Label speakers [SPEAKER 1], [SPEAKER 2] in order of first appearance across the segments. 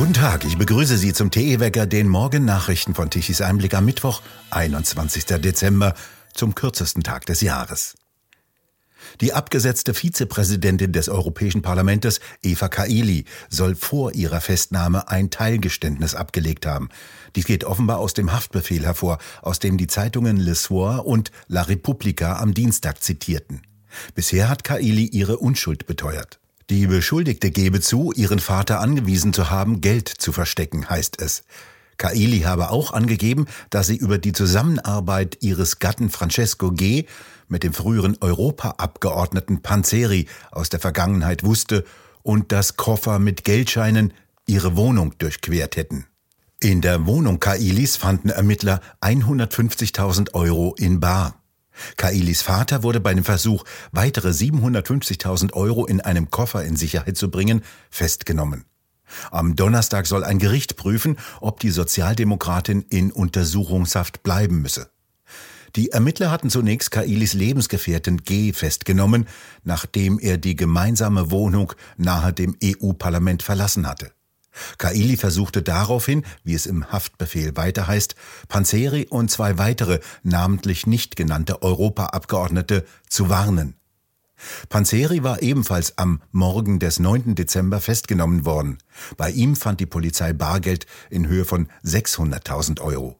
[SPEAKER 1] Guten Tag, ich begrüße Sie zum TE-Wecker, den Morgen-Nachrichten von Tichys Einblick am Mittwoch, 21. Dezember, zum kürzesten Tag des Jahres. Die abgesetzte Vizepräsidentin des Europäischen Parlaments, Eva Kaili, soll vor ihrer Festnahme ein Teilgeständnis abgelegt haben. Dies geht offenbar aus dem Haftbefehl hervor, aus dem die Zeitungen Le Soir und La Repubblica am Dienstag zitierten. Bisher hat Kaili ihre Unschuld beteuert. Die Beschuldigte gebe zu, ihren Vater angewiesen zu haben, Geld zu verstecken, heißt es. Kaili habe auch angegeben, dass sie über die Zusammenarbeit ihres Gatten Francesco G. mit dem früheren Europaabgeordneten Panzeri aus der Vergangenheit wusste und dass Koffer mit Geldscheinen ihre Wohnung durchquert hätten. In der Wohnung Kailis fanden Ermittler 150.000 Euro in Bar. Kailis Vater wurde bei dem Versuch, weitere 750.000 Euro in einem Koffer in Sicherheit zu bringen, festgenommen. Am Donnerstag soll ein Gericht prüfen, ob die Sozialdemokratin in Untersuchungshaft bleiben müsse. Die Ermittler hatten zunächst Kailis Lebensgefährtin G festgenommen, nachdem er die gemeinsame Wohnung nahe dem EU-Parlament verlassen hatte. Kaili versuchte daraufhin, wie es im Haftbefehl weiter heißt, Panzeri und zwei weitere, namentlich nicht genannte Europaabgeordnete zu warnen. Panzeri war ebenfalls am Morgen des 9. Dezember festgenommen worden. Bei ihm fand die Polizei Bargeld in Höhe von 600.000 Euro.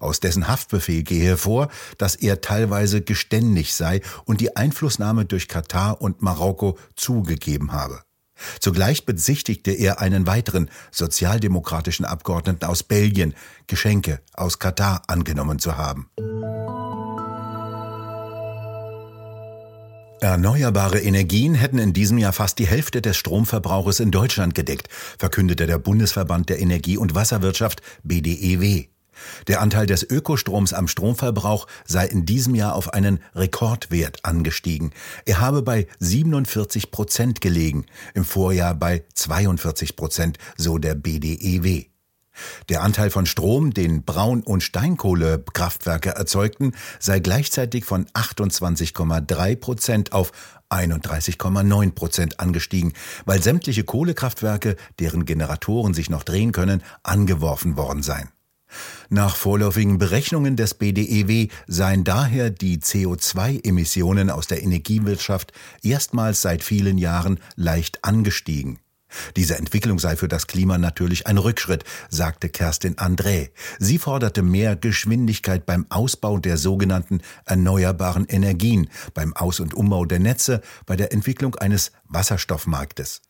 [SPEAKER 1] Aus dessen Haftbefehl gehe hervor, dass er teilweise geständig sei und die Einflussnahme durch Katar und Marokko zugegeben habe. Zugleich bezichtigte er einen weiteren sozialdemokratischen Abgeordneten aus Belgien, Geschenke aus Katar angenommen zu haben. Erneuerbare Energien hätten in diesem Jahr fast die Hälfte des Stromverbrauches in Deutschland gedeckt, verkündete der Bundesverband der Energie- und Wasserwirtschaft BDEW. Der Anteil des Ökostroms am Stromverbrauch sei in diesem Jahr auf einen Rekordwert angestiegen. Er habe bei 47 Prozent gelegen, im Vorjahr bei 42 Prozent, so der BDEW. Der Anteil von Strom, den Braun- und Steinkohlekraftwerke erzeugten, sei gleichzeitig von 28,3 Prozent auf 31,9 Prozent angestiegen, weil sämtliche Kohlekraftwerke, deren Generatoren sich noch drehen können, angeworfen worden seien. Nach vorläufigen Berechnungen des BDEW seien daher die CO2-Emissionen aus der Energiewirtschaft erstmals seit vielen Jahren leicht angestiegen. Diese Entwicklung sei für das Klima natürlich ein Rückschritt, sagte Kerstin André. Sie forderte mehr Geschwindigkeit beim Ausbau der sogenannten erneuerbaren Energien, beim Aus- und Umbau der Netze, bei der Entwicklung eines Wasserstoffmarktes.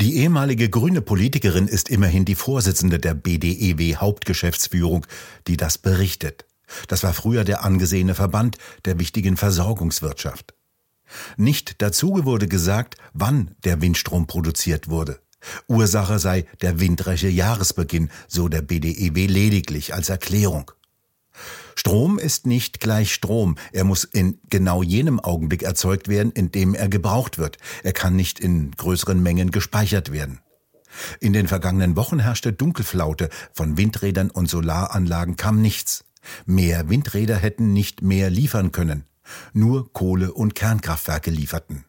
[SPEAKER 1] Die ehemalige grüne Politikerin ist immerhin die Vorsitzende der BDEW Hauptgeschäftsführung, die das berichtet. Das war früher der angesehene Verband der wichtigen Versorgungswirtschaft. Nicht dazu wurde gesagt, wann der Windstrom produziert wurde. Ursache sei der windreiche Jahresbeginn, so der BDEW lediglich als Erklärung. Strom ist nicht gleich Strom. Er muss in genau jenem Augenblick erzeugt werden, in dem er gebraucht wird. Er kann nicht in größeren Mengen gespeichert werden. In den vergangenen Wochen herrschte Dunkelflaute. Von Windrädern und Solaranlagen kam nichts. Mehr Windräder hätten nicht mehr liefern können. Nur Kohle- und Kernkraftwerke lieferten.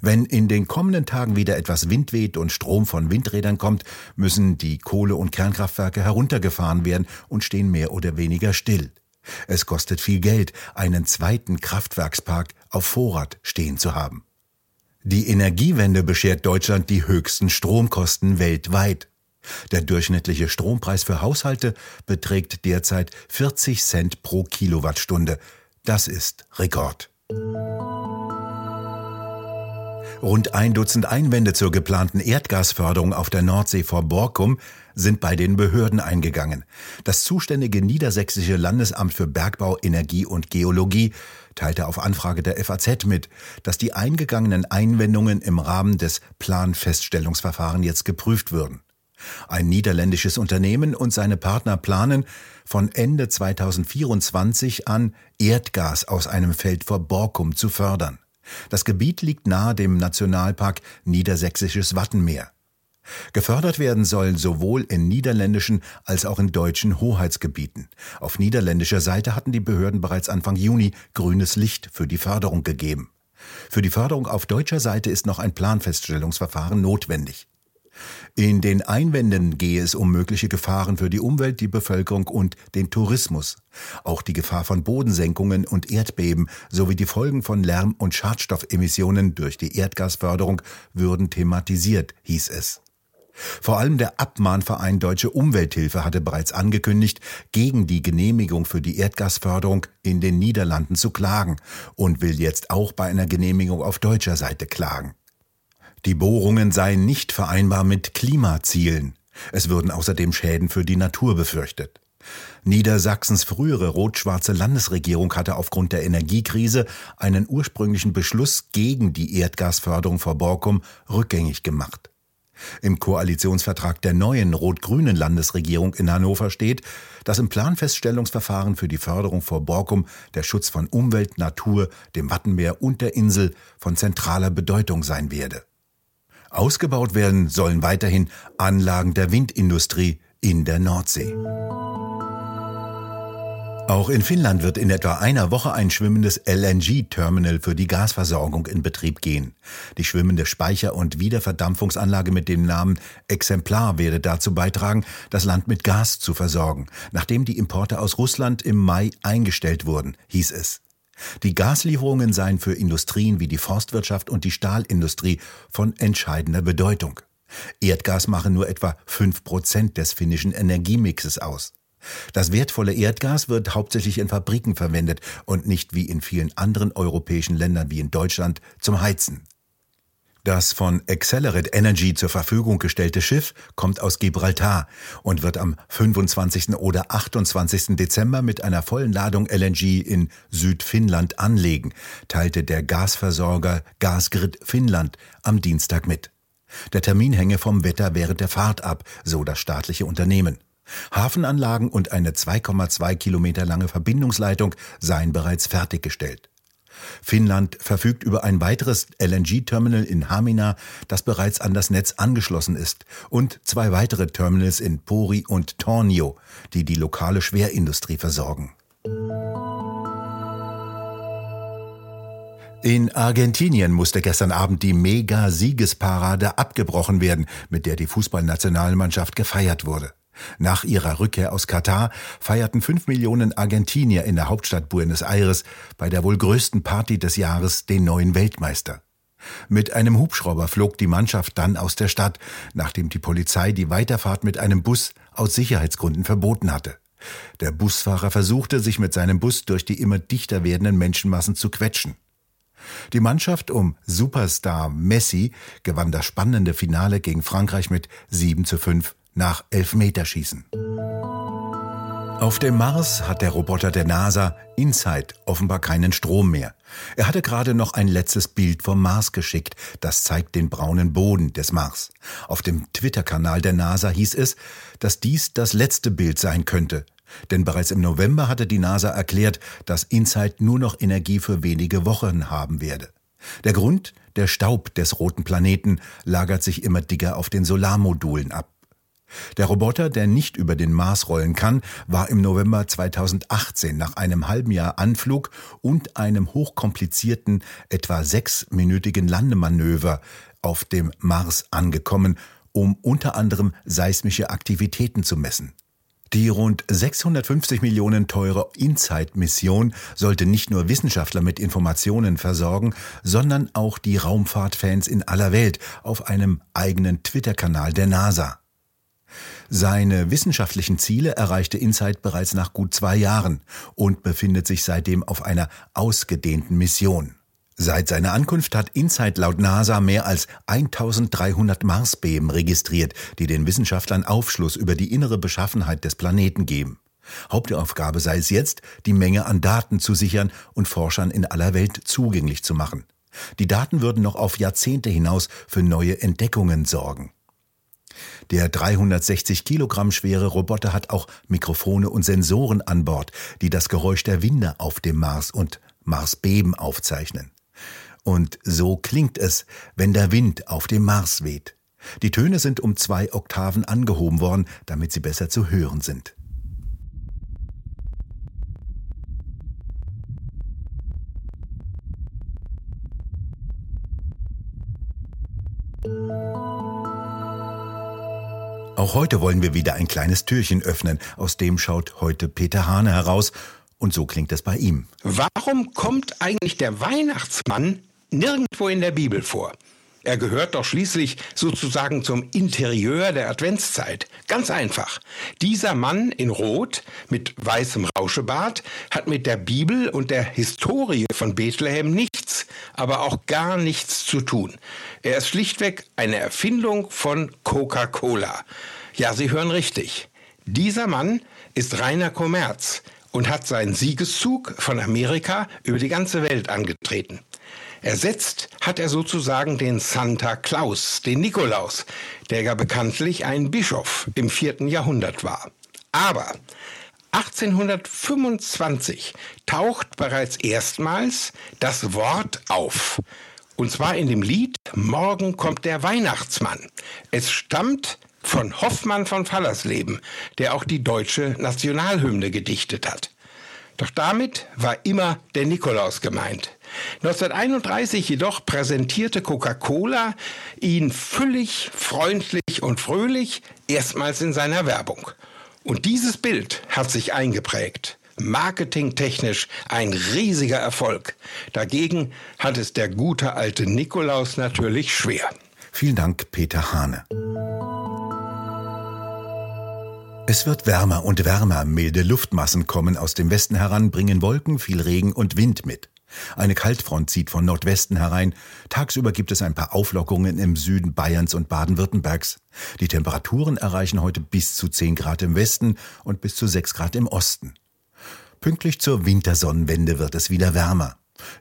[SPEAKER 1] Wenn in den kommenden Tagen wieder etwas Wind weht und Strom von Windrädern kommt, müssen die Kohle- und Kernkraftwerke heruntergefahren werden und stehen mehr oder weniger still. Es kostet viel Geld, einen zweiten Kraftwerkspark auf Vorrat stehen zu haben. Die Energiewende beschert Deutschland die höchsten Stromkosten weltweit. Der durchschnittliche Strompreis für Haushalte beträgt derzeit 40 Cent pro Kilowattstunde. Das ist Rekord. Rund ein Dutzend Einwände zur geplanten Erdgasförderung auf der Nordsee vor Borkum sind bei den Behörden eingegangen. Das zuständige niedersächsische Landesamt für Bergbau, Energie und Geologie teilte auf Anfrage der FAZ mit, dass die eingegangenen Einwendungen im Rahmen des Planfeststellungsverfahrens jetzt geprüft würden. Ein niederländisches Unternehmen und seine Partner planen, von Ende 2024 an Erdgas aus einem Feld vor Borkum zu fördern. Das Gebiet liegt nahe dem Nationalpark Niedersächsisches Wattenmeer. Gefördert werden sollen sowohl in niederländischen als auch in deutschen Hoheitsgebieten. Auf niederländischer Seite hatten die Behörden bereits Anfang Juni grünes Licht für die Förderung gegeben. Für die Förderung auf deutscher Seite ist noch ein Planfeststellungsverfahren notwendig. In den Einwänden gehe es um mögliche Gefahren für die Umwelt, die Bevölkerung und den Tourismus. Auch die Gefahr von Bodensenkungen und Erdbeben sowie die Folgen von Lärm- und Schadstoffemissionen durch die Erdgasförderung würden thematisiert, hieß es. Vor allem der Abmahnverein Deutsche Umwelthilfe hatte bereits angekündigt, gegen die Genehmigung für die Erdgasförderung in den Niederlanden zu klagen und will jetzt auch bei einer Genehmigung auf deutscher Seite klagen. Die Bohrungen seien nicht vereinbar mit Klimazielen. Es würden außerdem Schäden für die Natur befürchtet. Niedersachsens frühere rot-schwarze Landesregierung hatte aufgrund der Energiekrise einen ursprünglichen Beschluss gegen die Erdgasförderung vor Borkum rückgängig gemacht. Im Koalitionsvertrag der neuen rot-grünen Landesregierung in Hannover steht, dass im Planfeststellungsverfahren für die Förderung vor Borkum der Schutz von Umwelt, Natur, dem Wattenmeer und der Insel von zentraler Bedeutung sein werde. Ausgebaut werden sollen weiterhin Anlagen der Windindustrie in der Nordsee. Auch in Finnland wird in etwa einer Woche ein schwimmendes LNG-Terminal für die Gasversorgung in Betrieb gehen. Die schwimmende Speicher- und Wiederverdampfungsanlage mit dem Namen Exemplar werde dazu beitragen, das Land mit Gas zu versorgen, nachdem die Importe aus Russland im Mai eingestellt wurden, hieß es. Die Gaslieferungen seien für Industrien wie die Forstwirtschaft und die Stahlindustrie von entscheidender Bedeutung. Erdgas mache nur etwa fünf Prozent des finnischen Energiemixes aus. Das wertvolle Erdgas wird hauptsächlich in Fabriken verwendet und nicht wie in vielen anderen europäischen Ländern wie in Deutschland zum Heizen. Das von Accelerate Energy zur Verfügung gestellte Schiff kommt aus Gibraltar und wird am 25. oder 28. Dezember mit einer vollen Ladung LNG in Südfinnland anlegen, teilte der Gasversorger Gasgrid Finnland am Dienstag mit. Der Termin hänge vom Wetter während der Fahrt ab, so das staatliche Unternehmen. Hafenanlagen und eine 2,2 Kilometer lange Verbindungsleitung seien bereits fertiggestellt. Finnland verfügt über ein weiteres LNG-Terminal in Hamina, das bereits an das Netz angeschlossen ist, und zwei weitere Terminals in Pori und Tornio, die die lokale Schwerindustrie versorgen. In Argentinien musste gestern Abend die Mega-Siegesparade abgebrochen werden, mit der die Fußballnationalmannschaft gefeiert wurde. Nach ihrer Rückkehr aus Katar feierten fünf Millionen Argentinier in der Hauptstadt Buenos Aires bei der wohl größten Party des Jahres den neuen Weltmeister. Mit einem Hubschrauber flog die Mannschaft dann aus der Stadt, nachdem die Polizei die Weiterfahrt mit einem Bus aus Sicherheitsgründen verboten hatte. Der Busfahrer versuchte, sich mit seinem Bus durch die immer dichter werdenden Menschenmassen zu quetschen. Die Mannschaft um Superstar Messi gewann das spannende Finale gegen Frankreich mit 7 zu 5 nach Elfmeterschießen. Auf dem Mars hat der Roboter der NASA InSight offenbar keinen Strom mehr. Er hatte gerade noch ein letztes Bild vom Mars geschickt. Das zeigt den braunen Boden des Mars. Auf dem Twitter-Kanal der NASA hieß es, dass dies das letzte Bild sein könnte. Denn bereits im November hatte die NASA erklärt, dass InSight nur noch Energie für wenige Wochen haben werde. Der Grund? Der Staub des roten Planeten lagert sich immer dicker auf den Solarmodulen ab. Der Roboter, der nicht über den Mars rollen kann, war im November 2018 nach einem halben Jahr Anflug und einem hochkomplizierten, etwa sechsminütigen Landemanöver auf dem Mars angekommen, um unter anderem seismische Aktivitäten zu messen. Die rund 650 Millionen teure InSight-Mission sollte nicht nur Wissenschaftler mit Informationen versorgen, sondern auch die Raumfahrtfans in aller Welt auf einem eigenen Twitter-Kanal der NASA. Seine wissenschaftlichen Ziele erreichte Insight bereits nach gut zwei Jahren und befindet sich seitdem auf einer ausgedehnten Mission. Seit seiner Ankunft hat Insight laut NASA mehr als 1300 Marsbeben registriert, die den Wissenschaftlern Aufschluss über die innere Beschaffenheit des Planeten geben. Hauptaufgabe sei es jetzt, die Menge an Daten zu sichern und Forschern in aller Welt zugänglich zu machen. Die Daten würden noch auf Jahrzehnte hinaus für neue Entdeckungen sorgen. Der 360 Kilogramm schwere Roboter hat auch Mikrofone und Sensoren an Bord, die das Geräusch der Winde auf dem Mars und Marsbeben aufzeichnen. Und so klingt es, wenn der Wind auf dem Mars weht. Die Töne sind um zwei Oktaven angehoben worden, damit sie besser zu hören sind. Auch heute wollen wir wieder ein kleines Türchen öffnen. Aus dem schaut heute Peter Hane heraus. Und so klingt es bei ihm.
[SPEAKER 2] Warum kommt eigentlich der Weihnachtsmann nirgendwo in der Bibel vor? Er gehört doch schließlich sozusagen zum Interieur der Adventszeit. Ganz einfach. Dieser Mann in Rot mit weißem Rauschebart hat mit der Bibel und der Historie von Bethlehem nichts, aber auch gar nichts zu tun. Er ist schlichtweg eine Erfindung von Coca-Cola. Ja, Sie hören richtig. Dieser Mann ist reiner Kommerz und hat seinen Siegeszug von Amerika über die ganze Welt angetreten. Ersetzt hat er sozusagen den Santa Claus, den Nikolaus, der ja bekanntlich ein Bischof im vierten Jahrhundert war. Aber 1825 taucht bereits erstmals das Wort auf. Und zwar in dem Lied Morgen kommt der Weihnachtsmann. Es stammt von Hoffmann von Fallersleben, der auch die deutsche Nationalhymne gedichtet hat. Doch damit war immer der Nikolaus gemeint. 1931 jedoch präsentierte Coca-Cola ihn füllig, freundlich und fröhlich erstmals in seiner Werbung. Und dieses Bild hat sich eingeprägt. Marketingtechnisch ein riesiger Erfolg. Dagegen hat es der gute alte Nikolaus natürlich schwer.
[SPEAKER 1] Vielen Dank, Peter Hane. Es wird wärmer und wärmer, milde Luftmassen kommen aus dem Westen heran, bringen Wolken, viel Regen und Wind mit. Eine Kaltfront zieht von Nordwesten herein. Tagsüber gibt es ein paar Auflockungen im Süden Bayerns und Baden-Württembergs. Die Temperaturen erreichen heute bis zu 10 Grad im Westen und bis zu 6 Grad im Osten. Pünktlich zur Wintersonnenwende wird es wieder wärmer.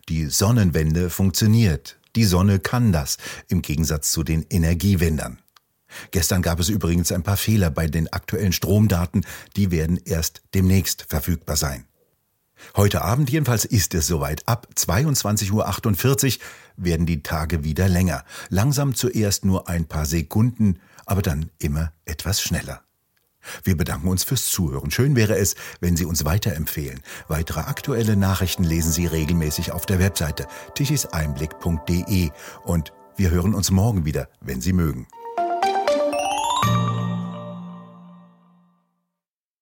[SPEAKER 1] Die Sonnenwende funktioniert. Die Sonne kann das, im Gegensatz zu den Energiewendern. Gestern gab es übrigens ein paar Fehler bei den aktuellen Stromdaten, die werden erst demnächst verfügbar sein. Heute Abend jedenfalls ist es soweit. Ab 22.48 Uhr werden die Tage wieder länger. Langsam zuerst nur ein paar Sekunden, aber dann immer etwas schneller. Wir bedanken uns fürs Zuhören. Schön wäre es, wenn Sie uns weiterempfehlen. Weitere aktuelle Nachrichten lesen Sie regelmäßig auf der Webseite tichiseinblick.de und wir hören uns morgen wieder, wenn Sie mögen.